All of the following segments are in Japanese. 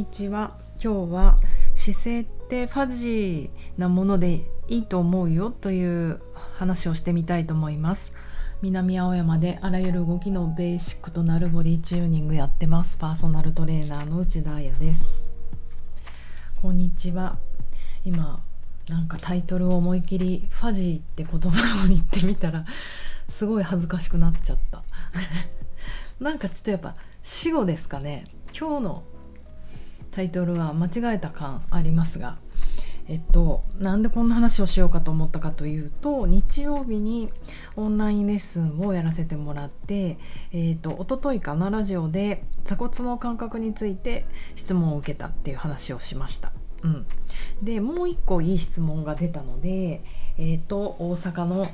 にちは。今日は姿勢ってファジーなものでいいと思うよという話をしてみたいと思います。南青山であらゆる動きのベーシックとなるボディチューニングやってます。パーソナルトレーナーの内田彩です。こんにちは。今なんかタイトルを思い切りファジーって言葉を言ってみたらすごい恥ずかしくなっちゃった。なんかちょっとやっぱ死後ですかね。今日のタイトルは間違えた感ありますがえっとなんでこんな話をしようかと思ったかというと日曜日にオンラインレッスンをやらせてもらってえっと一昨日かなラジオで鎖骨の感覚について質問を受けたっていう話をしました。うん、でもう一個いい質問が出たので、えーと、と大阪の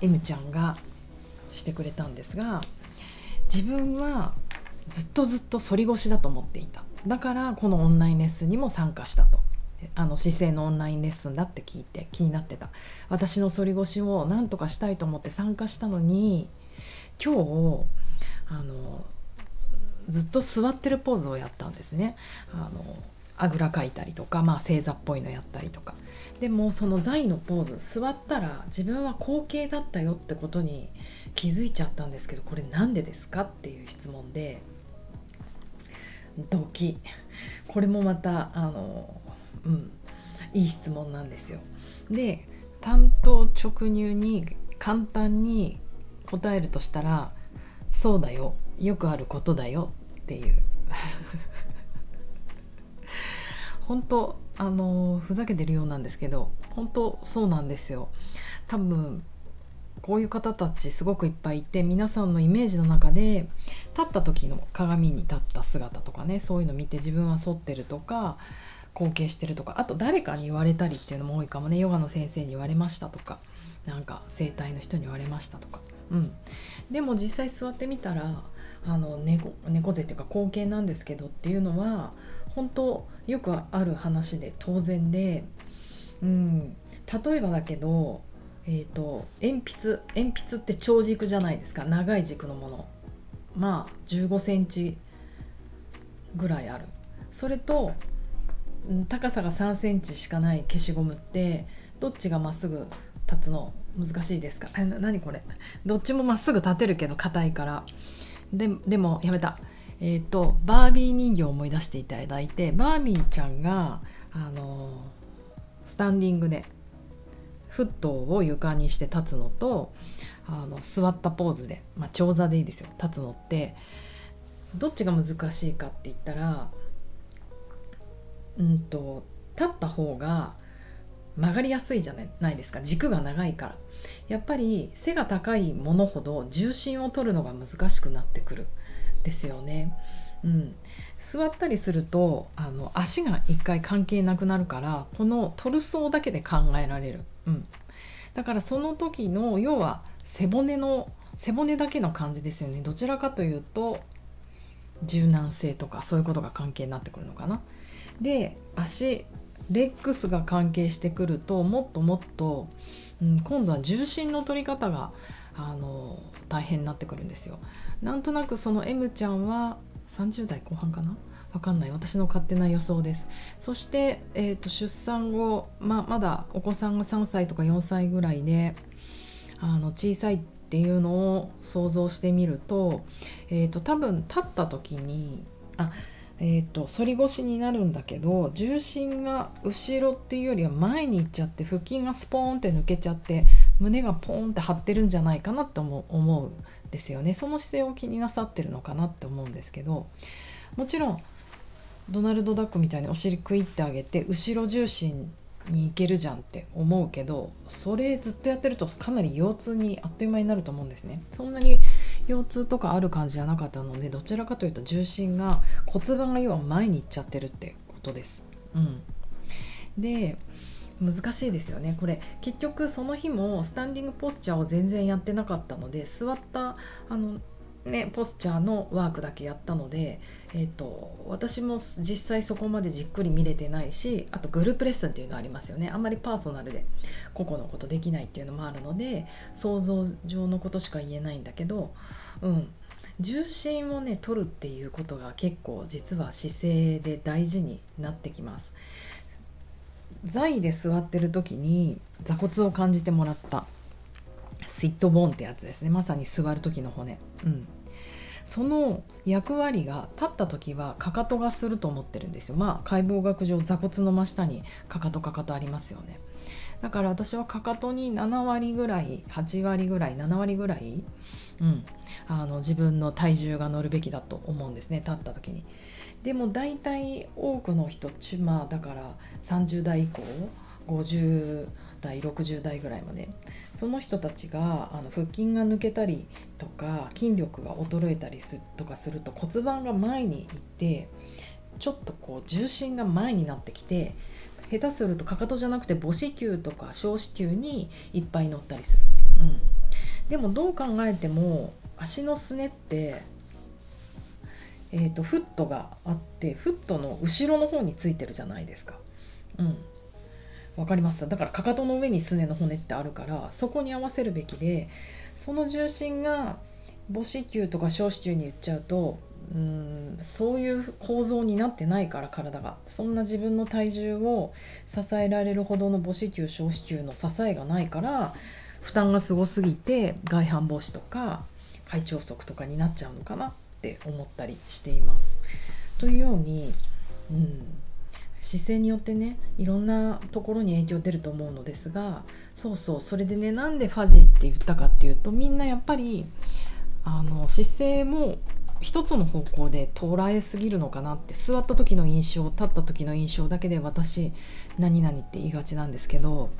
M ちゃんがしてくれたんですが自分はずっとずっと反り腰だと思っていただからこのオンラインレッスンにも参加したと。あの姿勢のオンラインレッスンだって聞いて気になってた。私の反り腰を何とかしたいと思って参加したのに今日あのずっと座ってるポーズをやったんですね。あのあぐらかいたりとか、まあ、正座っぽいのやったりとか。でもその座位のポーズ座ったら自分は後傾だったよってことに気づいちゃったんですけどこれ何でですかっていう質問でドキこれもまたあのうんいい質問なんですよ。で単刀直入に簡単に答えるとしたら「そうだよよくあることだよ」っていう。本当あのふざけてるようなんですけど本当そうなんですよ。多分こういう方たちすごくいっぱいいて皆さんのイメージの中で立った時の鏡に立った姿とかねそういうの見て自分は反ってるとか後傾してるとかあと誰かに言われたりっていうのも多いかもねヨガの先生に言われましたとかなんか整体の人に言われましたとか、うん、でも実際座ってみたらあの猫猫背っていうか後傾なんですけどっていうのは本当よくある話で当然で、うん、例えばだけどえーと、鉛筆鉛筆って長軸じゃないですか。長い軸のもの。まあ1 5センチぐらいある。それと高さが3センチしかない消しゴムってどっちがまっすぐ立つの？難しいですか？何これ？どっちもまっすぐ立てるけど硬いから。ででもやめた。えっ、ー、とバービー人形を思い出していただいてバービーちゃんがあのスタンディングでフットを床にして立つのとあの座ったポーズで、まあ、長座でいいですよ。立つのってどっちが難しいかって言ったらうんと立った方が曲がりやすいじゃないですか。軸が長いから。やっぱり背が高いものほど重心を取るのが難しくなってくる。ですよね。うん、座ったりするとあの足が一回関係なくなるからこのトルソーだけで考えられる、うん、だからその時の要は背骨の背骨だけの感じですよねどちらかというと柔軟性とかそういうことが関係になってくるのかな。で足レックスが関係してくるともっともっと、うん、今度は重心の取り方があの大変になってくるんですよ。なんとなくその M ちゃんは30代後半かな？わかんない。私の勝手な予想です。そして、えーと、出産後、ままだお子さんが3歳とか4歳ぐらいであの小さいっていうのを想像してみると,、えーと、多分立った時にあえーと、反り腰になるんだけど重心が後ろっていうよりは前に行っちゃって腹筋がスポーンって抜けちゃって胸がポーンって張ってるんじゃないかなって思うんですよね。その姿勢を気になさってるのかなって思うんですけどもちろんドナルド・ダックみたいにお尻クイってあげて後ろ重心に行けるじゃんって思うけどそれずっとやってるとかなり腰痛にあっという間になると思うんですね。そんなに腰痛とかある感じじゃなかったのでどちらかというと重心が骨盤が要は前に行っちゃってるってことです。うん。で難しいですよねこれ。結局その日もスタンディングポスチャーを全然やってなかったので座ったあのね、ポスチャーのワークだけやったので、えーと、私も実際そこまでじっくり見れてないしあとグループレッスンっていうのありますよね。あんまりパーソナルで個々のことできないっていうのもあるので想像上のことしか言えないんだけど、うん、重心をね取るっていうことが結構実は姿勢で大事になってきます。座位で座ってる時に座骨を感じてもらった。スイットボーンってやつですね。まさに座る時の骨。うん。その役割が立った時はかかとがすると思ってるんですよ。まあ解剖学上座骨の真下にかかとかかとありますよね。だから私はかかとに7割ぐらい8割ぐらい7割ぐらい、うん、あの自分の体重が乗るべきだと思うんですね立った時に。でも大体多くの人まあだから30代以降50代60代ぐらいまでその人たちがあの腹筋が抜けたりとか筋力が衰えたりすとかすると骨盤が前に行ってちょっとこう重心が前になってきて下手するとかかとじゃなくて母子球とか小子球にいっぱい乗ったりする、うん、でもどう考えても足のすねってえーと、フットがあってフットの後ろの方についてるじゃないですか。うん。わかります？だからかかとの上にすねの骨ってあるからそこに合わせるべきでその重心が母子球とか小子球に言っちゃうとうんそういう構造になってないから体がそんな自分の体重を支えられるほどの母子球小子球の支えがないから負担がすごすぎて外反母趾とか肺腸塞とかになっちゃうのかなって思ったりしています。というように、うん、姿勢によってねいろんなところに影響出ると思うのですがそうそうそれでねなんでファジーって言ったかっていうとみんなやっぱりあの姿勢も一つの方向で捉えすぎるのかなって座った時の印象立った時の印象だけで私何々って言いがちなんですけど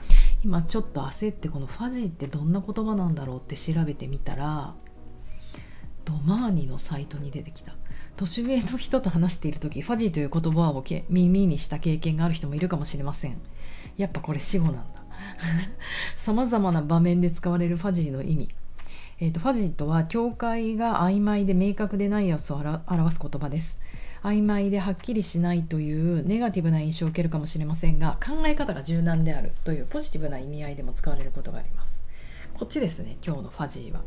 今ちょっと焦ってこのファジーってどんな言葉なんだろうって調べてみたらドマーニのサイトに出てきた。年上の人と話している時ファジーという言葉をけ耳にした経験がある人もいるかもしれません。やっぱこれ死語なんだ。さまざまな場面で使われるファジーの意味。えーと、ファジーとは境界が曖昧で明確でない様子を表す言葉です。曖昧ではっきりしないというネガティブな印象を受けるかもしれませんが考え方が柔軟であるというポジティブな意味合いでも使われることがあります。こっちですね今日のファジーは。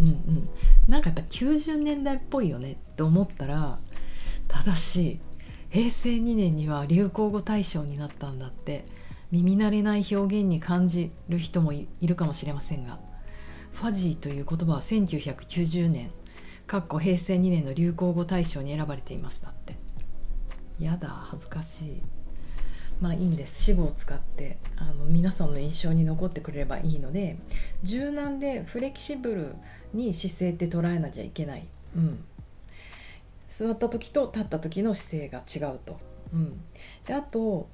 うんうん。なんかやっぱ90年代っぽいよねって思ったら正しい。平成2年には流行語大賞になったんだって耳慣れない表現に感じる人もいるかもしれませんが。ファジーという言葉は1990年かっこ平成2年の流行語大賞に選ばれていますだって。やだ恥ずかしい。まあいいんです。死語を使ってあの皆さんの印象に残ってくれればいいので柔軟でフレキシブルに姿勢って捉えなきゃいけない、うん、座った時と立った時の姿勢が違うと、うん、であと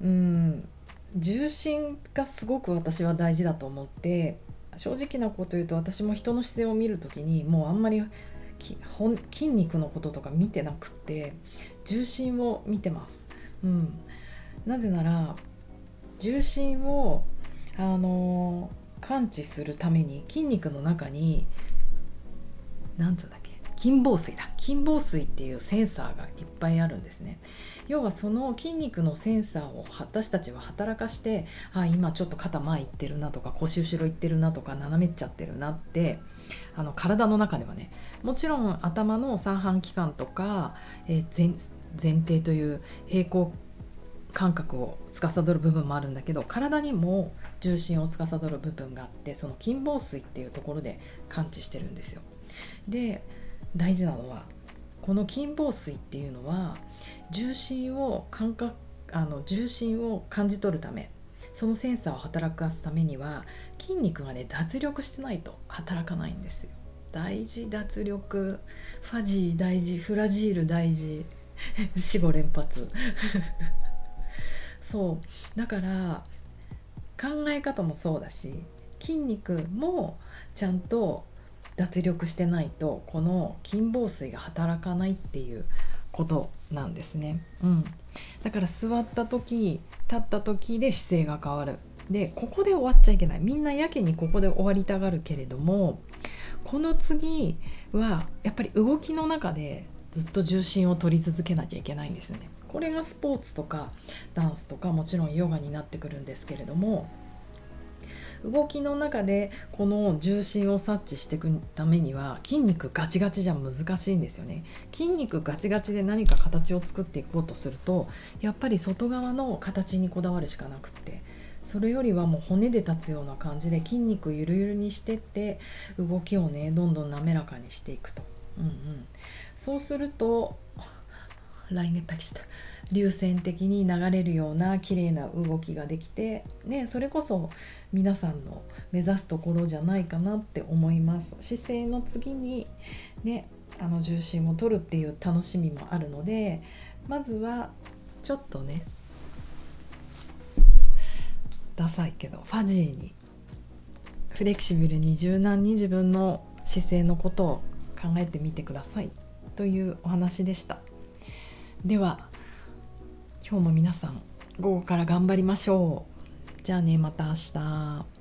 うん重心がすごく私は大事だと思って正直なこと言うと私も人の姿勢を見る時にもうあんまり筋肉のこととか見てなくって重心を見てます。うん、なぜなら重心をあの感知するために筋肉の中に何つうんだ筋紡錘だ。筋紡錘っていうセンサーがいっぱいあるんですね。要はその筋肉のセンサーを私たちは働かしてあ今ちょっと肩前いってるなとか腰後ろいってるなとか斜めっちゃってるなってあの体の中ではね。もちろん頭の三半規管とか、えー、前前提という平行感覚を司る部分もあるんだけど体にも重心を司る部分があってその筋紡錘っていうところで感知してるんですよ。で大事なのはこの筋紡錘っていうのは重心を感覚あの重心を感じ取るためそのセンサーを働かすためには筋肉がね脱力してないと働かないんですよ。大事脱力ファジー大事フラジール大事 死後連発 そうだから考え方もそうだし筋肉もちゃんと脱力してないとこの筋紡錘が働かないっていうことなんですね、うん、だから座った時立った時で姿勢が変わる。でここで終わっちゃいけない。みんなやけにここで終わりたがるけれどもこの次はやっぱり動きの中でずっと重心を取り続けなきゃいけないんですね。これがスポーツとかダンスとかもちろんヨガになってくるんですけれども動きの中でこの重心を察知していくためには筋肉ガチガチじゃ難しいんですよね。筋肉ガチガチで何か形を作っていこうとするとやっぱり外側の形にこだわるしかなくって。それよりはもう骨で立つような感じで筋肉ゆるゆるにしてって動きをねどんどん滑らかにしていくと、うんうん、そうすると来年パキした。流線的に流れるような綺麗な動きができて、ね、それこそ皆さんの目指すところじゃないかなって思います。姿勢の次に、ね、あの重心を取るっていう楽しみもあるのでまずはちょっとねダサいけどファジーにフレキシブルに柔軟に自分の姿勢のことを考えてみてくださいというお話でした。では今日も皆さん午後から頑張りましょう。じゃあねまた明日。